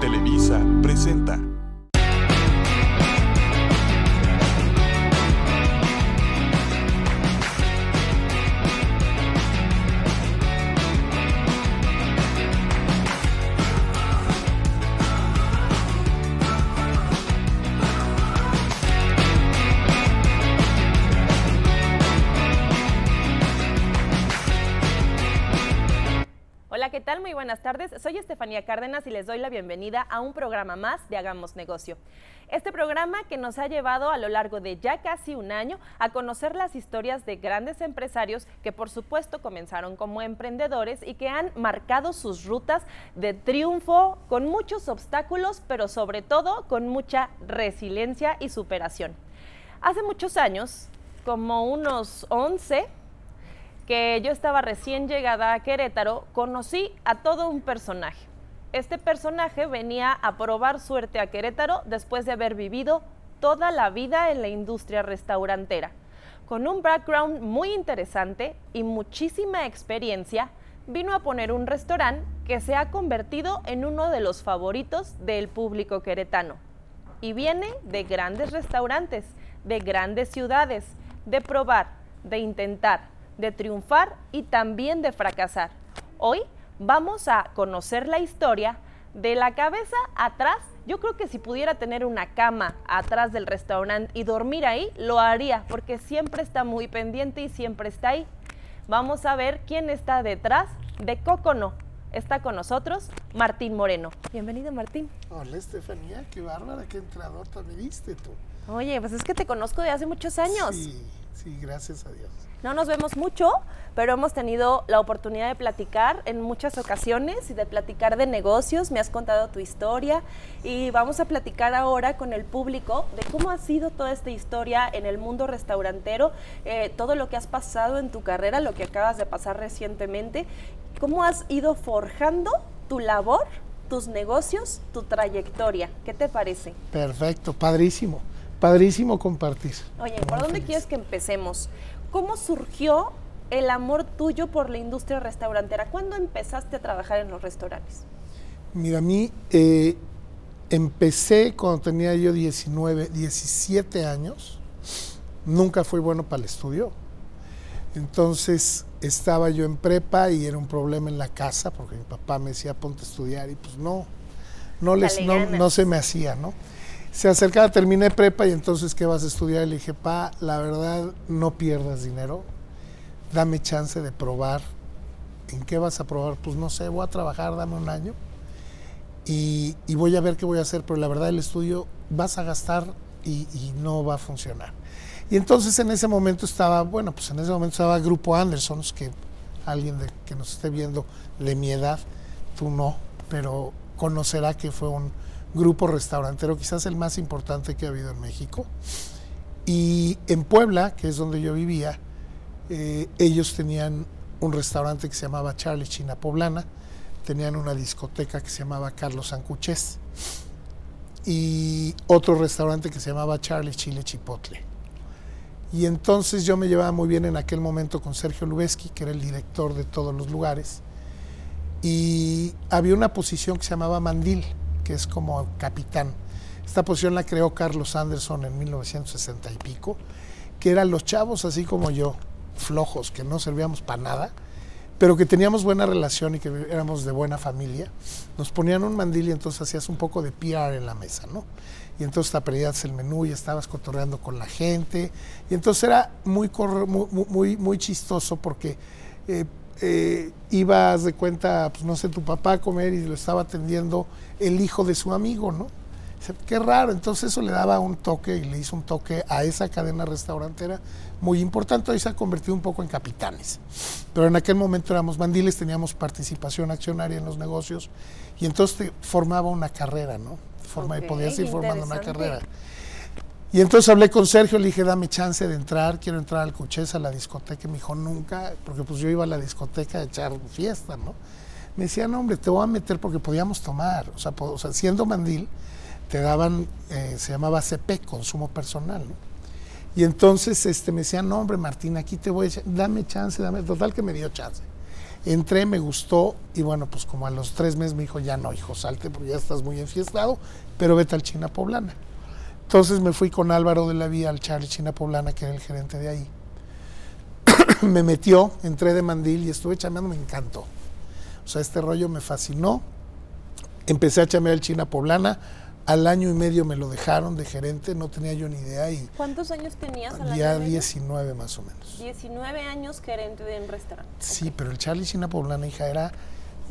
Televisa presenta. Tal? Muy buenas tardes. Soy Estefanía Cárdenas y les doy la bienvenida a un programa más de Hagamos Negocio. Este programa que nos ha llevado a lo largo de ya casi un año a conocer las historias de grandes empresarios que por supuesto comenzaron como emprendedores y que han marcado sus rutas de triunfo con muchos obstáculos, pero sobre todo con mucha resiliencia y superación. Hace muchos años, como unos 11, que yo estaba recién llegada a Querétaro, conocí a todo un personaje. Este personaje venía a probar suerte a Querétaro después de haber vivido toda la vida en la industria restaurantera. Con un background muy interesante y muchísima experiencia, vino a poner un restaurante que se ha convertido en uno de los favoritos del público queretano. Y viene de grandes restaurantes, de grandes ciudades, de probar, de intentar, de triunfar y también de fracasar. Hoy vamos a conocer la historia de la cabeza atrás. Yo creo que si pudiera tener una cama atrás del restaurante y dormir ahí, lo haría, porque siempre está muy pendiente y siempre está ahí. Vamos a ver quién está detrás de Cocono. Está con nosotros Martín Moreno. Bienvenido, Martín. Hola, Estefanía, qué bárbara, qué entradota me diste tú. Oye, pues es que te conozco de hace muchos años. Sí, sí, gracias a Dios. No nos vemos mucho, pero hemos tenido la oportunidad de platicar en muchas ocasiones y de platicar de negocios. Me has contado tu historia y vamos a platicar ahora con el público de cómo ha sido toda esta historia en el mundo restaurantero, eh, todo lo que has pasado en tu carrera, lo que acabas de pasar recientemente, cómo has ido forjando tu labor, tus negocios, tu trayectoria. ¿Qué te parece? Perfecto, padrísimo, padrísimo compartir. Oye, ¿por dónde quieres que empecemos? ¿Cómo surgió el amor tuyo por la industria restaurantera? ¿Cuándo empezaste a trabajar en los restaurantes? Mira, a mí eh, empecé cuando tenía yo 19, 17 años. Nunca fui bueno para el estudio. Entonces estaba yo en prepa y era un problema en la casa porque mi papá me decía ponte a estudiar y pues no, no, les, no, no se me hacía, ¿no? Se acercaba, terminé prepa y entonces, ¿qué vas a estudiar? Le dije, pa, la verdad, no pierdas dinero, dame chance de probar. ¿En qué vas a probar? Pues no sé, voy a trabajar, dame un año y, voy a ver qué voy a hacer, pero la verdad el estudio vas a gastar y, no va a funcionar. Y entonces en ese momento estaba, bueno, pues en ese momento estaba Grupo Anderson, que alguien que nos esté viendo de mi edad, tú no, pero conocerá que fue un grupo restaurantero, quizás el más importante que ha habido en México. Y en Puebla, que es donde yo vivía, eh, ellos tenían un restaurante que se llamaba Charlie China Poblana, tenían una discoteca que se llamaba Carlos Sancuchés y otro restaurante que se llamaba Charlie Chile Chipotle. Y entonces yo me llevaba muy bien en aquel momento con Sergio Lubeski, que era el director de todos los lugares, y había una posición que se llamaba Mandil, que es como capitán. Esta posición la creó Carlos Anderson en 1960 y pico, que eran los chavos así como yo, flojos, que no servíamos para nada, pero que teníamos buena relación y que éramos de buena familia. Nos ponían un mandil y entonces hacías un poco de PR en la mesa, ¿no? Y entonces te aprendías el menú y estabas cotorreando con la gente. Y entonces era muy, muy, muy, muy chistoso porque eh, eh, ibas de cuenta, pues no sé, tu papá a comer y lo estaba atendiendo el hijo de su amigo, ¿no? Qué raro, entonces eso le daba un toque y le hizo un toque a esa cadena restaurantera muy importante. Hoy se ha convertido un poco en capitanes, pero en aquel momento éramos bandiles, teníamos participación accionaria en los negocios y entonces formaba una carrera, ¿no? Forma, okay, podías ir formando una carrera. Y entonces hablé con Sergio, le dije, dame chance de entrar, quiero entrar al Cuchés, a la discoteca. Y me dijo, nunca, porque pues yo iba a la discoteca a echar fiesta, ¿no? Me decía, no, hombre, te voy a meter porque podíamos tomar. O sea, siendo mandil, te daban, eh, se llamaba CP, consumo personal. Y entonces este, me decía, no, hombre, Martín, aquí te voy a echar, dame chance, dame, total que me dio chance. Entré, me gustó y bueno, pues como a los tres meses me dijo, ya no, hijo, salte porque ya estás muy enfiestado, pero vete al China Poblana. Entonces me fui con Álvaro de la Vía al Charlie China Poblana, que era el gerente de ahí. me metió, entré de mandil y estuve chameando, me encantó. O sea, este rollo me fascinó. Empecé a chamear el China Poblana. Al año y medio me lo dejaron de gerente, no tenía yo ni idea. Y ¿Cuántos años tenías al ya año y medio? 19 más o menos. 19 años gerente de un restaurante. Sí, pero el Charlie China Poblana, hija, era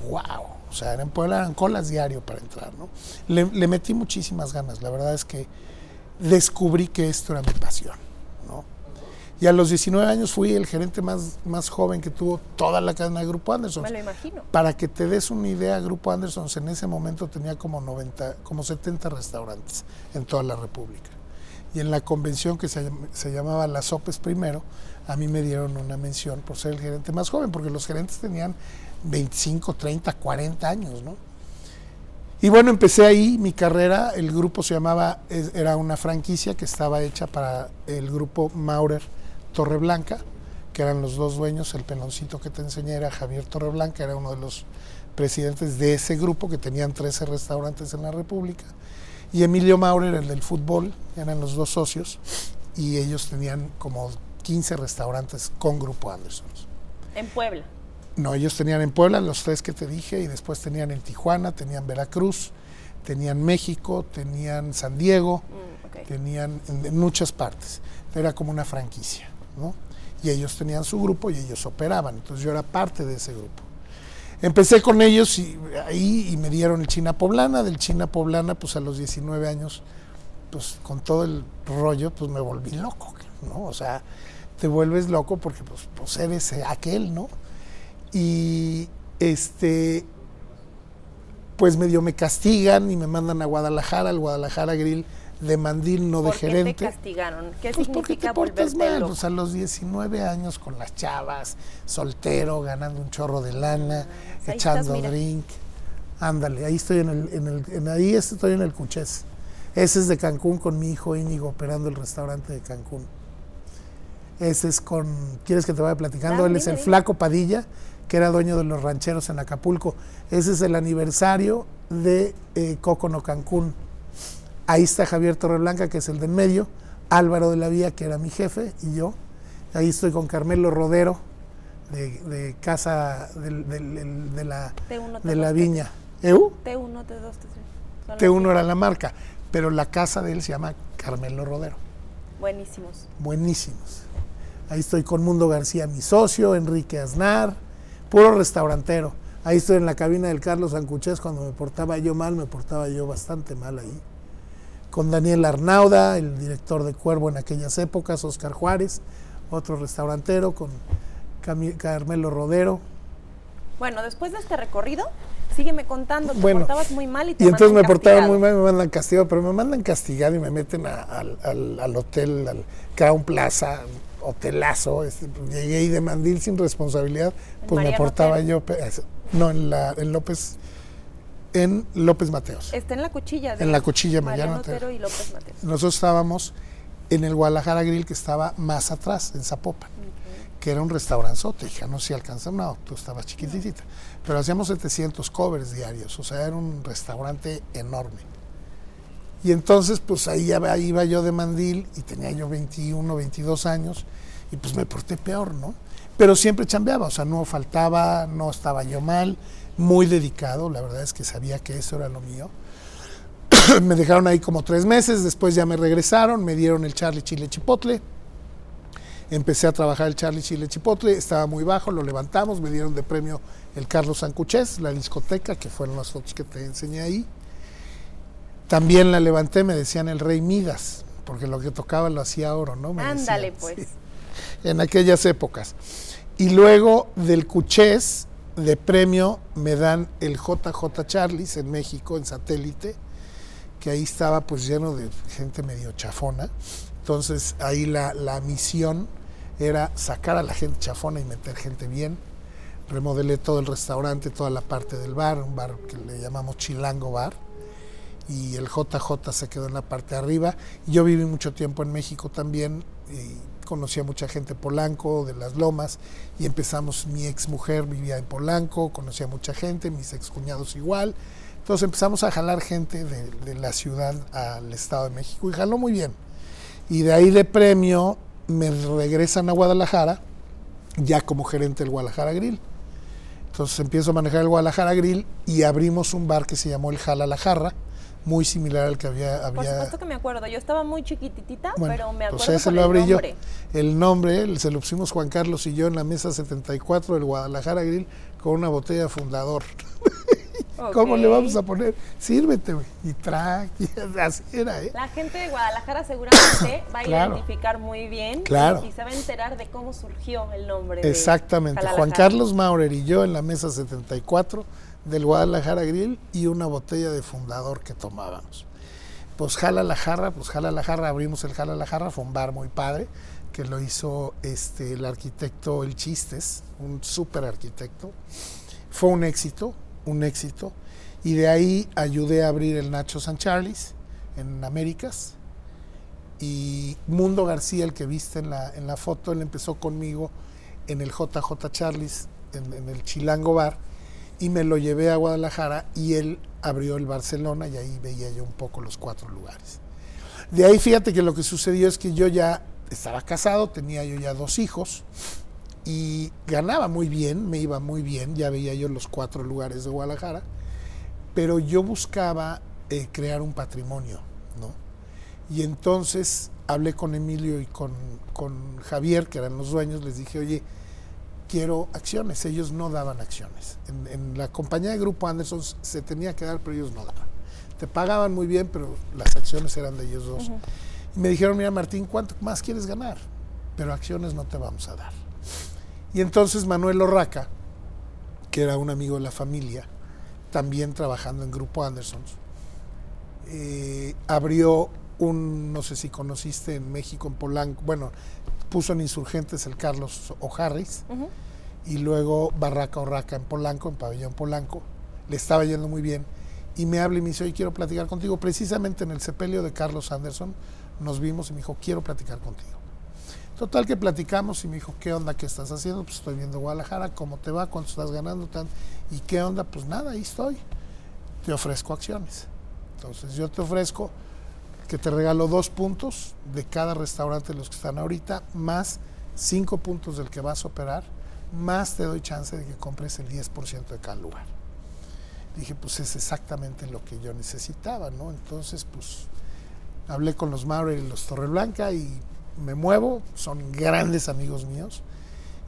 wow. O sea, en Puebla eran colas diario para entrar, ¿no? Le, le metí muchísimas ganas. La verdad es que descubrí que esto era mi pasión, ¿no? Y a los 19 años fui el gerente más, más joven que tuvo toda la cadena de Grupo Anderson. Me lo imagino. Para que te des una idea, Grupo Anderson en ese momento tenía como 90, como 70 restaurantes en toda la República. Y en la convención que se, se llamaba Las Sopes primero, a mí me dieron una mención por ser el gerente más joven, porque los gerentes tenían 25, 30, 40 años, ¿no? Y bueno, empecé ahí mi carrera, el grupo se llamaba, era una franquicia que estaba hecha para el grupo Maurer Torreblanca, que eran los dos dueños, el peloncito que te enseñé era Javier Torreblanca, era uno de los presidentes de ese grupo, que tenían 13 restaurantes en la República, y Emilio Maurer, el del fútbol, eran los dos socios, y ellos tenían como 15 restaurantes con Grupo Anderson. En Puebla. No, ellos tenían en Puebla los tres que te dije y después tenían en Tijuana, tenían Veracruz, tenían México, tenían San Diego, Mm, tenían en, en muchas partes. Era como una franquicia, ¿no? Y ellos tenían su grupo y ellos operaban. Entonces yo era parte de ese grupo. Empecé con ellos y ahí y me dieron el China Poblana. Del China Poblana, pues a los 19 años, pues con todo el rollo, pues me volví loco, ¿no? O sea, te vuelves loco porque pues, pues eres aquel, ¿no? Y este, pues medio me castigan y me mandan a Guadalajara, al Guadalajara Grill de mandil, no de ¿Por qué te gerente. castigaron? ¿Qué Pues porque significa te portas mal, loco? pues a los 19 años con las chavas, soltero, ganando un chorro de lana, ahí echando estás, drink. Ándale, ahí estoy en el, en el, en ahí estoy en el Cuchés. Ese es de Cancún con mi hijo Íñigo operando el restaurante de Cancún. Ese es con, ¿quieres que te vaya platicando? Dale, Él es el. Flaco Padilla, que era dueño de los rancheros en Acapulco. Ese es el aniversario de eh, Cocono Cancún. Ahí está Javier Torreblanca, que es el del medio, Álvaro de la Vía, que era mi jefe, y yo. Ahí estoy con Carmelo Rodero, de, de Casa de, la, T1, de la T2, Viña. ¿Eu? T1, T2, T3. Son T1 los era la marca, pero la casa de él se llama Carmelo Rodero. Buenísimos. Buenísimos. Ahí estoy con Mundo García, mi socio, Enrique Aznar, puro restaurantero. Ahí estoy en la cabina del Carlos Sancuchés cuando me portaba yo mal, me portaba yo bastante mal ahí. Con Daniel Arnauda, el director de Cuervo en aquellas épocas, Oscar Juárez, otro restaurantero, con Cami- Carmelo Rodero. Bueno, después de este recorrido, sígueme contando. Te Bueno, portabas muy mal y te Y entonces me castigado. muy mal, me mandan castigado, pero me mandan castigado y me meten a- al, al- al hotel, al Crown Plaza, hotelazo. llegué ahí de mandil sin responsabilidad, ¿En pues me portaba yo. No, en, la, en López, en López Mateos. Está en la cuchilla. de En la cuchilla, Mariano y López Mateos. Nosotros estábamos en el Guadalajara Grill que estaba más atrás, en Zapopan, que era un restauranzote, hija, no sé si alcanzaba, no, tú estabas chiquititita, pero hacíamos 700 covers diarios, o sea, era un restaurante enorme. Y entonces, pues ahí iba yo de mandil y tenía yo 21, 22 años y pues me porté peor, ¿no? Pero siempre chambeaba, o sea, no faltaba, no estaba yo mal, muy dedicado, la verdad es que sabía que eso era lo mío me dejaron ahí como tres meses, después ya me regresaron, me dieron el Charlie Chile Chipotle. Empecé a trabajar el Charlie Chile Chipotle, estaba muy bajo, lo levantamos, me dieron de premio el Carlos Sancuchés, la discoteca, que fueron las fotos que te enseñé ahí. También la levanté, me decían el Rey Midas, porque lo que tocaba lo hacía oro, ¿no? Me Ándale, decían, pues. sí, en aquellas épocas. Y luego del Cuchés, de premio, me dan el JJ Charlies en México, en satélite, que ahí estaba pues lleno de gente medio chafona. Entonces ahí la, la misión era sacar a la gente chafona y meter gente bien. Remodelé todo el restaurante, toda la parte del bar, un bar que le llamamos Chilango Bar. Y el JJ se quedó en la parte de arriba. Yo viví mucho tiempo en México también, y conocí a mucha gente Polanco, de las Lomas, y empezamos, mi ex mujer vivía en Polanco, conocí a mucha gente, mis ex cuñados igual. Entonces empezamos a jalar gente de, de la ciudad al Estado de México y jaló muy bien. Y de ahí de premio me regresan a Guadalajara, ya como gerente del Guadalajara Grill. Entonces empiezo a manejar el Guadalajara Grill y abrimos un bar que se llamó el Jala la Jarra, muy similar al que había. había Por supuesto que me acuerdo. Yo estaba muy chiquitita, Bueno, pero me pues acuerdo ese por lo el abrí yo. nombre. El nombre se lo pusimos Juan Carlos y yo en la mesa 74 del Guadalajara Grill con una botella fundador. ¿Cómo le vamos a poner? Sírvete, güey. Y track, y así era, ¿eh? La gente de Guadalajara seguramente va a Claro. identificar muy bien Claro. y se va a enterar de cómo surgió el nombre. de Exactamente. Juan. Carlos Maurer y yo en la mesa 74 del Guadalajara Grill y una botella de fundador que tomábamos. Pues jala la jarra, pues jala la jarra, abrimos el jala la jarra, fue un bar muy padre que lo hizo este, el arquitecto El Chistes, un súper arquitecto. Fue un éxito, un éxito. Y de ahí ayudé a abrir el Nacho San Charles en Américas. Y Mundo García, el que viste en la, en la foto, él empezó conmigo en el JJ Charles, en, en el Chilango Bar, y me lo llevé a Guadalajara y él abrió el Barcelona y ahí veía yo un poco los cuatro lugares. De ahí fíjate que lo que sucedió es que yo ya estaba casado, tenía yo ya dos hijos y ganaba muy bien, me iba muy bien, ya veía yo los cuatro lugares de Guadalajara, pero yo buscaba eh, crear un patrimonio, ¿no? Y entonces hablé con Emilio y con, con Javier, que eran los dueños, les dije, oye, quiero acciones. Ellos no daban acciones. En, en la compañía de Grupo Anderson se tenía que dar, pero ellos no daban. Te pagaban muy bien, pero las acciones eran de ellos dos. Y me dijeron, mira Martín, ¿cuánto más quieres ganar? Pero acciones no te vamos a dar. Y entonces Manuel Orraca, que era un amigo de la familia, también trabajando en Grupo Anderson, eh, abrió un, no sé si conociste en México, en Polanco, bueno, puso en Insurgentes el Carlos O'Harris y luego Barraca Orraca en Polanco, en Pabellón Polanco. Le estaba yendo muy bien y me habla y me dice, oye, quiero platicar contigo. Precisamente en el sepelio de Carlos Anderson nos vimos y me dijo, quiero platicar contigo. Total que platicamos y me dijo, ¿qué onda? ¿Qué estás haciendo? Pues estoy viendo Guadalajara, ¿cómo te va? ¿Cuánto estás ganando? Tan? ¿Y qué onda? Pues nada, ahí estoy. Te ofrezco acciones. Entonces yo te ofrezco que te regalo dos puntos de cada restaurante de los que están ahorita, más cinco puntos del que vas a operar, más te doy chance de que compres el 10% de cada lugar. Dije, pues es exactamente lo que yo necesitaba, ¿no? Entonces, pues hablé con los Maurer y los Torreblanca y me muevo, son grandes amigos míos.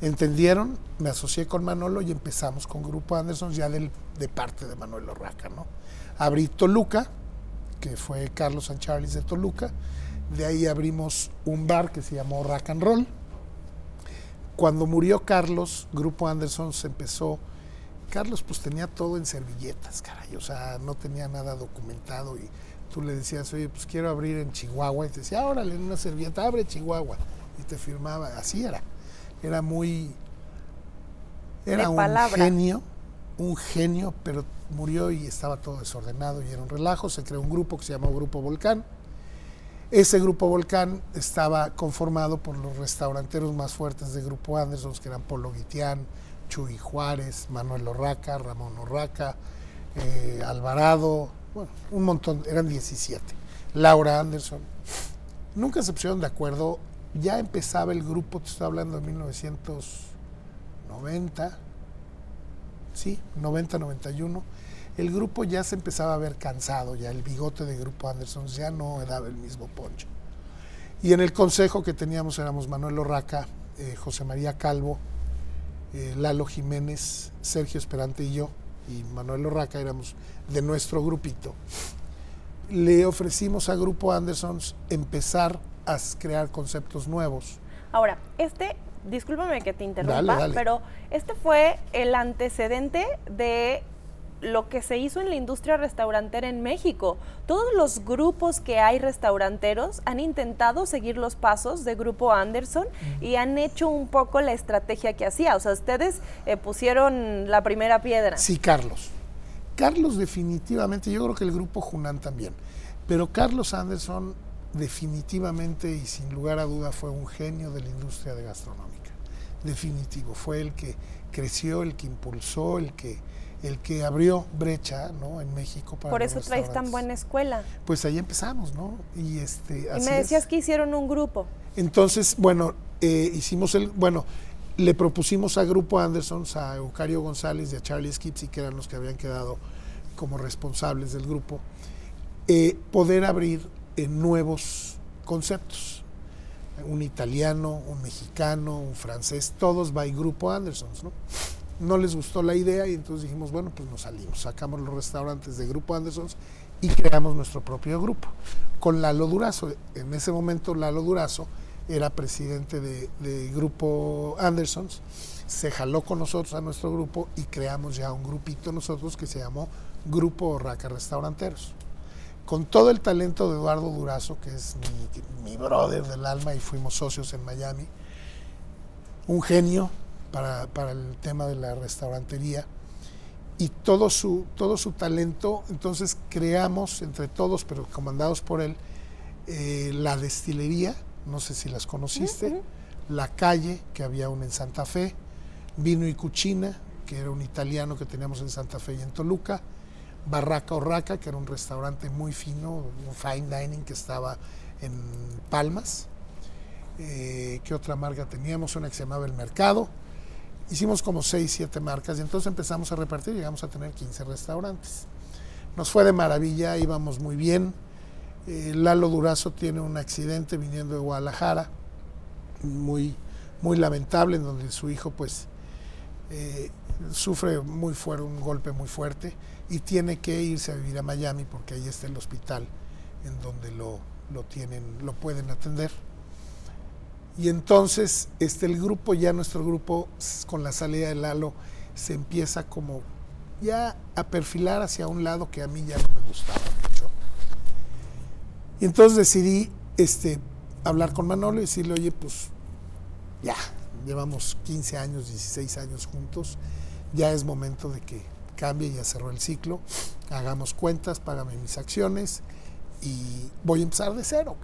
Entendieron, me asocié con Manolo y empezamos con Grupo Anderson ya del, de parte de Manuel Orraca, ¿no? Abrí Toluca, que fue Carlos San Charles de Toluca. De ahí abrimos un bar que se llamó Rock and Roll. Cuando murió Carlos, Grupo Anderson se empezó. Carlos pues tenía todo en servilletas, caray, o sea, no tenía nada documentado y tú le decías, oye, pues quiero abrir en Chihuahua y te decía, órale, en una servilleta, abre Chihuahua y te firmaba, así era, era muy, era De un palabra. genio, un genio, pero murió y estaba todo desordenado y era un relajo, se creó un grupo que se llamó Grupo Volcán, ese grupo Volcán estaba conformado por los restauranteros más fuertes de Grupo Anderson, que eran Polo Guitián, Chuy Juárez, Manuel Orraca, Ramón Orraca, eh, Alvarado, bueno, un montón, eran 17. Laura Anderson. Nunca se pusieron de acuerdo. Ya empezaba el grupo, te estoy hablando de 1990, sí, 90, 91. El grupo ya se empezaba a ver cansado, ya el bigote de Grupo Anderson ya no daba el mismo poncho. Y en el consejo que teníamos éramos Manuel Orraca, eh, José María Calvo, eh, Lalo Jiménez, Sergio Esperante y yo, y Manuel Orraca éramos de nuestro grupito. Le ofrecimos a Grupo Anderson empezar a crear conceptos nuevos. Ahora, este, discúlpame que te interrumpa, Dale, dale. pero este fue el antecedente de lo que se hizo en la industria restaurantera en México. Todos los grupos que hay restauranteros han intentado seguir los pasos de Grupo Anderson y han hecho un poco la estrategia que hacía. O sea, ustedes eh, pusieron la primera piedra. Sí, Carlos. Carlos definitivamente, yo creo que el grupo Junán también, pero Carlos Anderson definitivamente y sin lugar a duda fue un genio de la industria de gastronómica. Definitivo, fue el que creció, el que impulsó, el que el que abrió brecha ¿no? en México para Por eso traes tan buena escuela. Pues ahí empezamos, ¿no? Y, este, y me decías que hicieron un grupo. Entonces, bueno, eh, hicimos el, bueno, le propusimos a Grupo Andersons, a Eucario González y a Charlie Skipsy, que eran los que habían quedado como responsables del grupo, eh, poder abrir eh, nuevos conceptos. Un italiano, un mexicano, un francés, todos by Grupo Andersons, ¿no? no les gustó la idea y entonces dijimos, bueno, pues nos salimos, sacamos los restaurantes de Grupo Andersons y creamos nuestro propio grupo. Con Lalo Durazo, en ese momento Lalo Durazo era presidente de, Grupo Andersons, se jaló con nosotros a nuestro grupo y creamos ya un grupito nosotros que se llamó Grupo Raca Restauranteros. Con todo el talento de Eduardo Durazo, que es mi, mi brother del alma y fuimos socios en Miami, un genio, para, el tema de la restaurantería y todo su, todo su talento, entonces creamos entre todos, pero comandados por él, eh, la destilería, no sé si las conociste, la calle, que había una en Santa Fe, Vino y Cucina, que era un italiano que teníamos en Santa Fe y en Toluca, Barraca Orraca, que era un restaurante muy fino, un fine dining que estaba en Palmas. Eh, ¿Qué otra marca teníamos? Una que se llamaba El Mercado hicimos como 6, 7 marcas y entonces empezamos a repartir llegamos a tener 15 restaurantes. Nos fue de maravilla, íbamos muy bien. Eh, Lalo Durazo tiene un accidente viniendo de Guadalajara, muy, muy lamentable, en donde su hijo pues eh, sufre muy fuerte, un golpe muy fuerte y tiene que irse a vivir a Miami porque ahí está el hospital en donde lo, lo tienen, lo pueden atender. Y entonces este, el grupo, ya nuestro grupo, con la salida de Lalo, se empieza como ya a perfilar hacia un lado que a mí ya no me gustaba mucho. Y entonces decidí este, hablar con Manolo y decirle, oye, pues ya, llevamos 15 años, 16 años juntos, ya es momento de que cambie, ya cerró el ciclo, hagamos cuentas, págame mis acciones y voy a empezar de cero.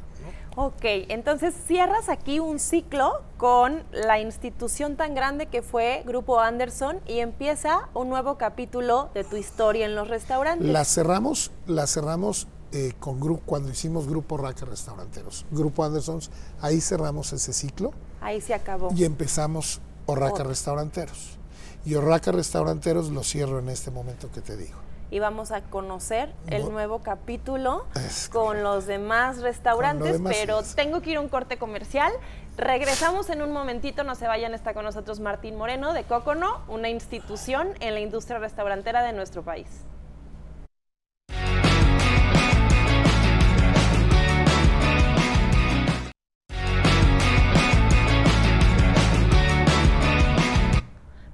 Ok, entonces cierras aquí un ciclo con la institución tan grande que fue Grupo Anderson y empieza un nuevo capítulo de tu historia en los restaurantes. La cerramos, la cerramos eh, con grupo cuando hicimos Grupo Raca Restauranteros. Grupo Andersons, ahí cerramos ese ciclo. Ahí se acabó. Y empezamos Orraca Restauranteros. Y Orraca Restauranteros lo cierro en este momento que te digo y vamos a conocer el nuevo capítulo con los demás restaurantes, pero tengo que ir a un corte comercial. Regresamos en un momentito, no se vayan, está con nosotros Martín Moreno de Cocono, una institución en la industria restaurantera de nuestro país.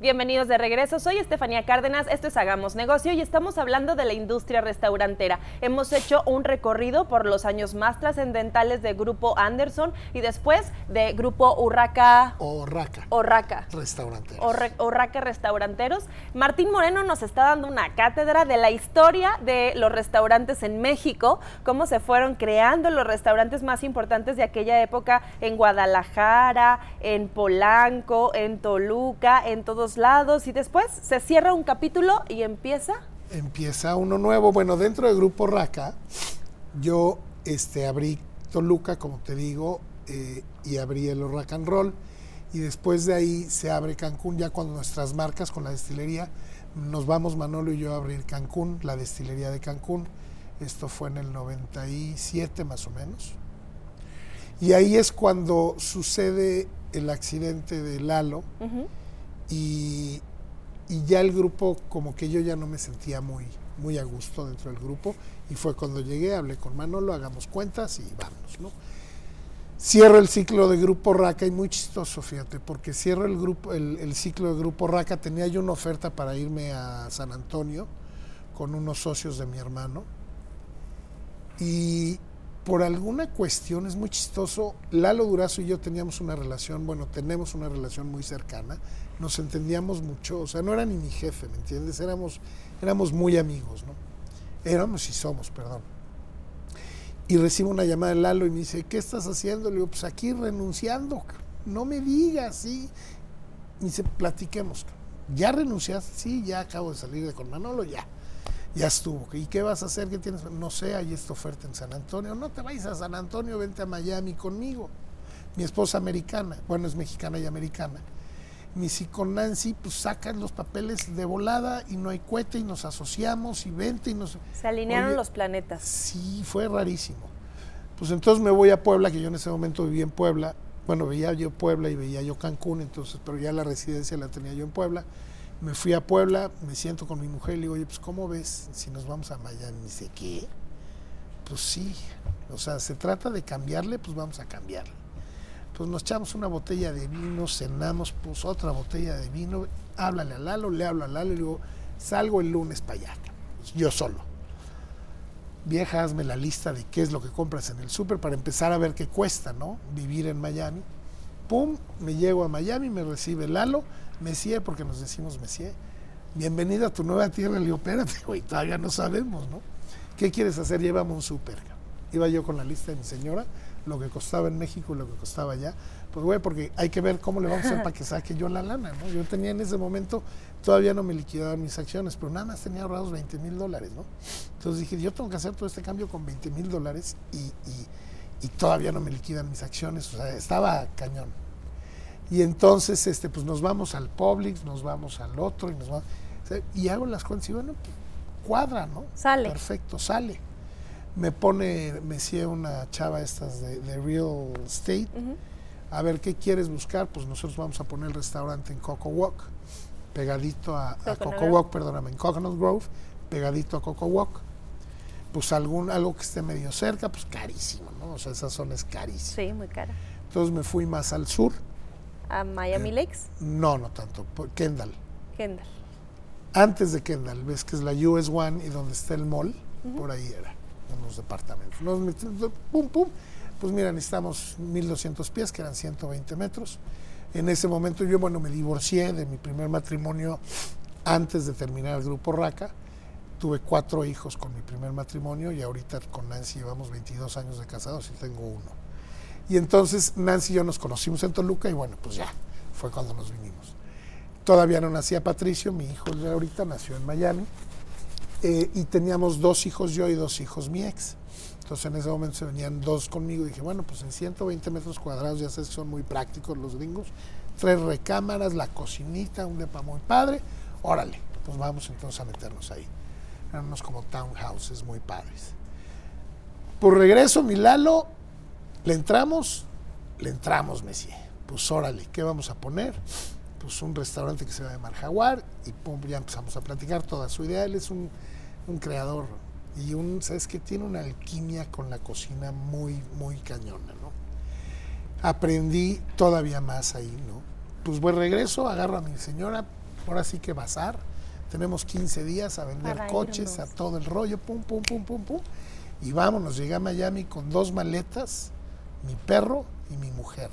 Bienvenidos de regreso, soy Estefanía Cárdenas, esto es Hagamos Negocio y estamos hablando de la industria restaurantera. Hemos hecho un recorrido por los años más trascendentales de Grupo Anderson y después de Grupo Urraca. Orraca. Orraca. Restauranteros. Orraca Restauranteros. Martín Moreno nos está dando una cátedra de la historia de los restaurantes en México, cómo se fueron creando los restaurantes más importantes de aquella época en Guadalajara, en Polanco, en Toluca, en todos lados y después se cierra un capítulo y empieza. Empieza uno nuevo. Bueno, dentro del grupo Raca, yo este, abrí Toluca, como te digo, eh, y abrí el Rack and Roll. Y después de ahí se abre Cancún, ya con nuestras marcas, con la destilería. Nos vamos Manolo y yo a abrir Cancún, la destilería de Cancún. Esto fue en el 97 más o menos. Y ahí es cuando sucede el accidente de Lalo. Y, ya el grupo, como que yo ya no me sentía muy, muy a gusto dentro del grupo. Y fue cuando llegué, hablé con Manolo, hagamos cuentas y vamos, ¿no? Cierro el ciclo de Grupo Raca y muy chistoso, fíjate, porque cierro el, grupo, el, ciclo de Grupo Raca. Tenía yo una oferta para irme a San Antonio con unos socios de mi hermano. Y por alguna cuestión, es muy chistoso, Lalo Durazo y yo teníamos una relación, bueno, tenemos una relación muy cercana nos entendíamos mucho, o sea, no era ni mi jefe, ¿me entiendes? Éramos, éramos muy amigos, ¿no? Éramos y somos, perdón. Y recibo una llamada de Lalo y me dice, ¿qué estás haciendo? Le digo, pues aquí renunciando, no me digas, sí. Me dice, platiquemos. ¿Ya renunciaste? Sí, ya acabo de salir de con Manolo, ya. Ya estuvo. ¿Y qué vas a hacer? ¿Qué tienes? No sé, hay esta oferta en San Antonio. No te vayas a San Antonio, vente a Miami conmigo. Mi esposa americana, bueno, es mexicana y americana. Dice, con Nancy, pues sacan los papeles de volada y no hay cohete y nos asociamos y vente y nos... Se alinearon los planetas. Sí, fue rarísimo. Pues entonces me voy a Puebla, que yo en ese momento vivía en Puebla. Bueno, veía yo Puebla y veía yo Cancún, entonces, pero ya la residencia la tenía yo en Puebla. Me fui a Puebla, me siento con mi mujer y le digo, oye, pues ¿cómo ves si nos vamos a Miami? dice, ¿qué? Pues sí, o sea, se trata de cambiarle, pues vamos a cambiarle. Pues nos echamos una botella de vino, cenamos, pues otra botella de vino, háblale a Lalo, le hablo a Lalo y le digo, salgo el lunes para allá, yo solo. Vieja, hazme la lista de qué es lo que compras en el súper para empezar a ver qué cuesta, ¿no? Vivir en Miami. Pum, me llego a Miami, me recibe Lalo, Messier, porque nos decimos Messier, bienvenido a tu nueva tierra. Le digo, espérate, güey, todavía no sabemos, ¿no? ¿Qué quieres hacer? Llévame un súper. Iba yo con la lista de mi señora, lo que costaba en México y lo que costaba allá. Pues, güey, porque hay que ver cómo le vamos a hacer para que saque yo la lana, ¿no? Yo tenía en ese momento, todavía no me liquidaban mis acciones, pero nada más tenía ahorrados 20 mil dólares, ¿no? Entonces dije, yo tengo que hacer todo este cambio con 20 mil dólares y, y todavía no me liquidan mis acciones. O sea, estaba cañón. Y entonces, este, pues nos vamos al Publix, nos vamos al otro y nos vamos. Y hago las cuentas y bueno, pues, cuadra, ¿no? Sale. Perfecto, sale. Me pone, me decía una chava estas de, Real Estate. A ver, ¿qué quieres buscar? Pues nosotros vamos a poner el restaurante en Coco Walk, pegadito a, Coco Walk, perdóname, en Coconut Grove, pegadito a Coco Walk. Pues algún, algo que esté medio cerca, pues carísimo, ¿no? O sea, esa zona es carísima. Sí, muy cara. Entonces me fui más al sur a Miami Lakes? No, no tanto, Kendall. Kendall. Antes de Kendall, ves que es la US One y donde está el mall, por ahí era, en los departamentos. pum, pum. Pues mira, necesitamos 1200 pies, que eran 120 metros. En ese momento yo, bueno, me divorcié de mi primer matrimonio antes de terminar el grupo RACA. Tuve cuatro hijos con mi primer matrimonio y ahorita con Nancy llevamos 22 años de casados y tengo uno. Y entonces Nancy y yo nos conocimos en Toluca y bueno, pues ya, fue cuando nos vinimos. Todavía no nacía Patricio, mi hijo de ahorita nació en Miami. Eh, y teníamos dos hijos yo y dos hijos mi ex. Entonces en ese momento se venían dos conmigo dije, bueno, pues en 120 metros cuadrados ya sabes que son muy prácticos los gringos. Tres recámaras, la cocinita, un depa muy padre. Órale, pues vamos entonces a meternos ahí. Eran unos como townhouses muy padres. Por regreso, mi Lalo ¿Le entramos? Le entramos, Messi. Pues órale, ¿qué vamos a poner? Pues un restaurante que se va a llamar Jaguar y pum, ya empezamos a platicar toda su idea. Él es un, creador y un, ¿sabes que Tiene una alquimia con la cocina muy, muy cañona, ¿no? Aprendí todavía más ahí, ¿no? Pues buen regreso, agarro a mi señora, ahora sí que bazar. Tenemos 15 días a vender coches, a todo el rollo, pum, pum, pum, pum, pum. Y vámonos, llegué a Miami con dos maletas mi perro y mi mujer.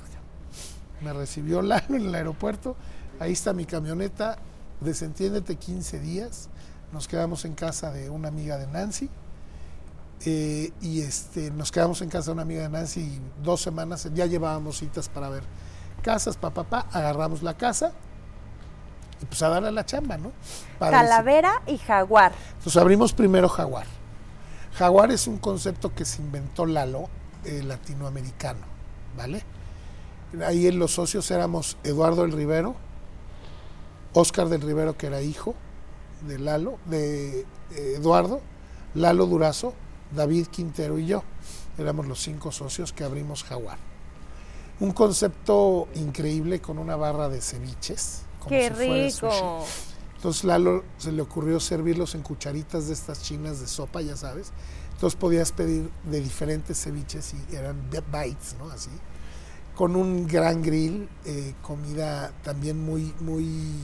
Me recibió Lalo en el aeropuerto, ahí está mi camioneta, desentiéndete 15 días, nos quedamos en casa de una amiga de Nancy, eh, y este, nos quedamos en casa de una amiga de Nancy dos semanas, ya llevábamos citas para ver casas, papá, papá, agarramos la casa y pues a darle la chamba, ¿no? Calavera y jaguar. Entonces abrimos primero jaguar. Jaguar es un concepto que se inventó Lalo eh, latinoamericano, ¿vale? Ahí en los socios éramos Eduardo del Rivero, Oscar del Rivero, que era hijo de Lalo, de eh, Eduardo, Lalo Durazo, David Quintero y yo. Éramos los cinco socios que abrimos Jaguar. Un concepto increíble con una barra de ceviches. ¡Qué rico! Entonces Lalo se le ocurrió servirlos en cucharitas de estas chinas de sopa, ya sabes. Entonces podías pedir de diferentes ceviches y eran bites, ¿no? Así. Con un gran grill, eh, comida también muy, muy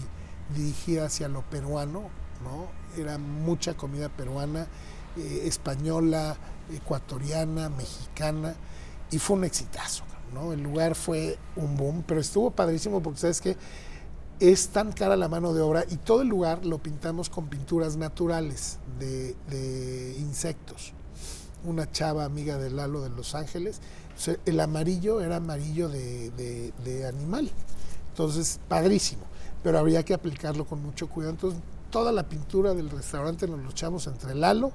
dirigida hacia lo peruano, ¿no? Era mucha comida peruana, eh, española, ecuatoriana, mexicana, y fue un exitazo, ¿no? El lugar fue un boom, pero estuvo padrísimo porque sabes que es tan cara la mano de obra y todo el lugar lo pintamos con pinturas naturales de insectos una chava amiga de Lalo de Los Ángeles. el amarillo era amarillo de, de animal. Entonces, padrísimo. Pero habría que aplicarlo con mucho cuidado. Entonces, toda la pintura del restaurante nos lo echamos entre Lalo,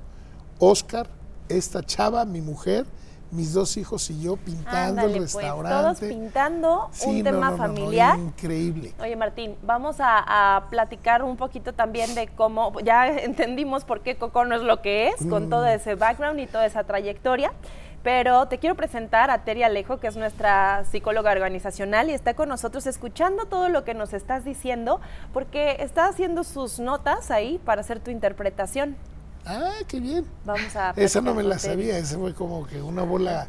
Oscar, esta chava, mi mujer, mis dos hijos y yo pintando el pues, restaurante. todos pintando un tema familiar. increíble. Oye, Martín, vamos a, platicar un poquito también de cómo, ya entendimos por qué Coco no es lo que es, con mm. todo ese background y toda esa trayectoria. Pero te quiero presentar a Teri Alejo, que es nuestra psicóloga organizacional y está con nosotros escuchando todo lo que nos estás diciendo, porque está haciendo sus notas ahí para hacer tu interpretación. Ah, qué bien. Vamos a. Esa no me la sabía, esa fue como que una bola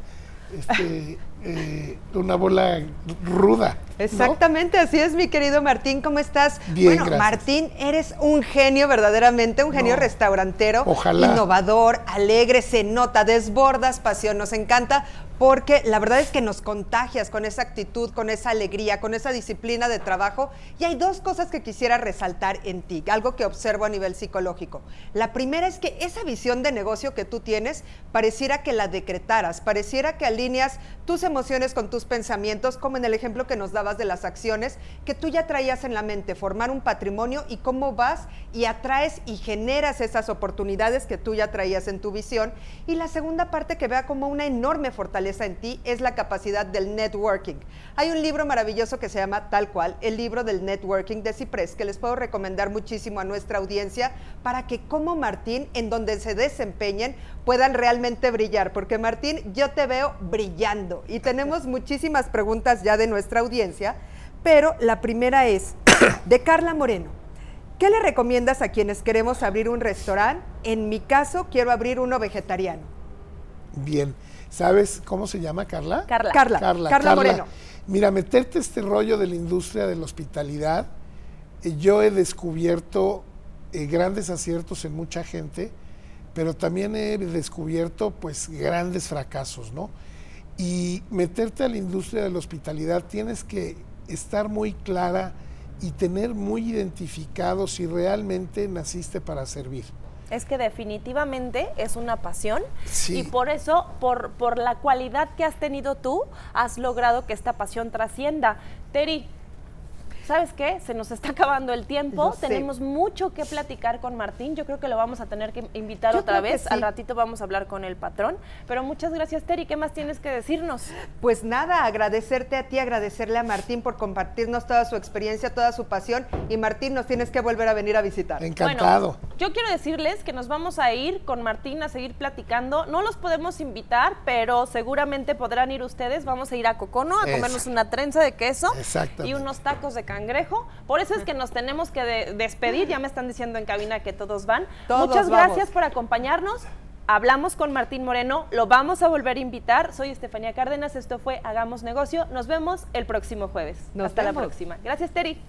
este, eh, una bola ruda. Exactamente, así es, mi querido Martín. ¿Cómo estás? Bien, bueno, Martín, eres un genio, verdaderamente, un genio restaurantero. Ojalá. Innovador, alegre, se nota, desbordas pasión, nos encanta porque la verdad es que nos contagias con esa actitud, con esa alegría, con esa disciplina de trabajo. Y hay dos cosas que quisiera resaltar en ti, algo que observo a nivel psicológico. La primera es que esa visión de negocio que tú tienes, pareciera que la decretaras, pareciera que alineas tus emociones con tus pensamientos, como en el ejemplo que nos dabas de las acciones, que tú ya traías en la mente, formar un patrimonio y cómo vas y atraes y generas esas oportunidades que tú ya traías en tu visión. Y la segunda parte que vea como una enorme fortaleza en ti es la capacidad del networking. Hay un libro maravilloso que se llama tal cual, el libro del networking de Ciprés, que les puedo recomendar muchísimo a nuestra audiencia para que como Martín, en donde se desempeñen, puedan realmente brillar. Porque Martín, yo te veo brillando y tenemos muchísimas preguntas ya de nuestra audiencia, pero la primera es de Carla Moreno. ¿Qué le recomiendas a quienes queremos abrir un restaurante? En mi caso, quiero abrir uno vegetariano. Bien. ¿Sabes cómo se llama Carla? Carla. Carla. Carla, Moreno. Mira, meterte este rollo de la industria de la hospitalidad, eh, yo he descubierto eh, grandes aciertos en mucha gente, pero también he descubierto pues grandes fracasos, ¿no? Y meterte a la industria de la hospitalidad tienes que estar muy clara y tener muy identificado si realmente naciste para servir es que definitivamente es una pasión y por eso, por, por la cualidad que has tenido tú, has logrado que esta pasión trascienda. Teri, ¿sabes qué? Se nos está acabando el tiempo. Tenemos mucho que platicar con Martín. Yo creo que lo vamos a tener que invitar otra vez. Al ratito vamos a hablar con el patrón. Pero muchas gracias, Terry. ¿Qué más tienes que decirnos? Pues nada, agradecerte a ti, agradecerle a Martín por compartirnos toda su experiencia, toda su pasión. Y Martín, nos tienes que volver a venir a visitar. Encantado. yo quiero decirles que nos vamos a ir con Martín a seguir platicando. No los podemos invitar, pero seguramente podrán ir ustedes. Vamos a ir a Cocono a comernos una trenza de queso y unos tacos de cangrejo. Por eso es que nos tenemos que despedir. Ya me están diciendo en cabina que todos van. Muchas gracias por acompañarnos. Hablamos con Martín Moreno, lo vamos a volver a invitar. Soy Estefanía Cárdenas, esto fue Hagamos Negocio. Nos vemos el próximo jueves. Hasta la próxima. Gracias, Terry.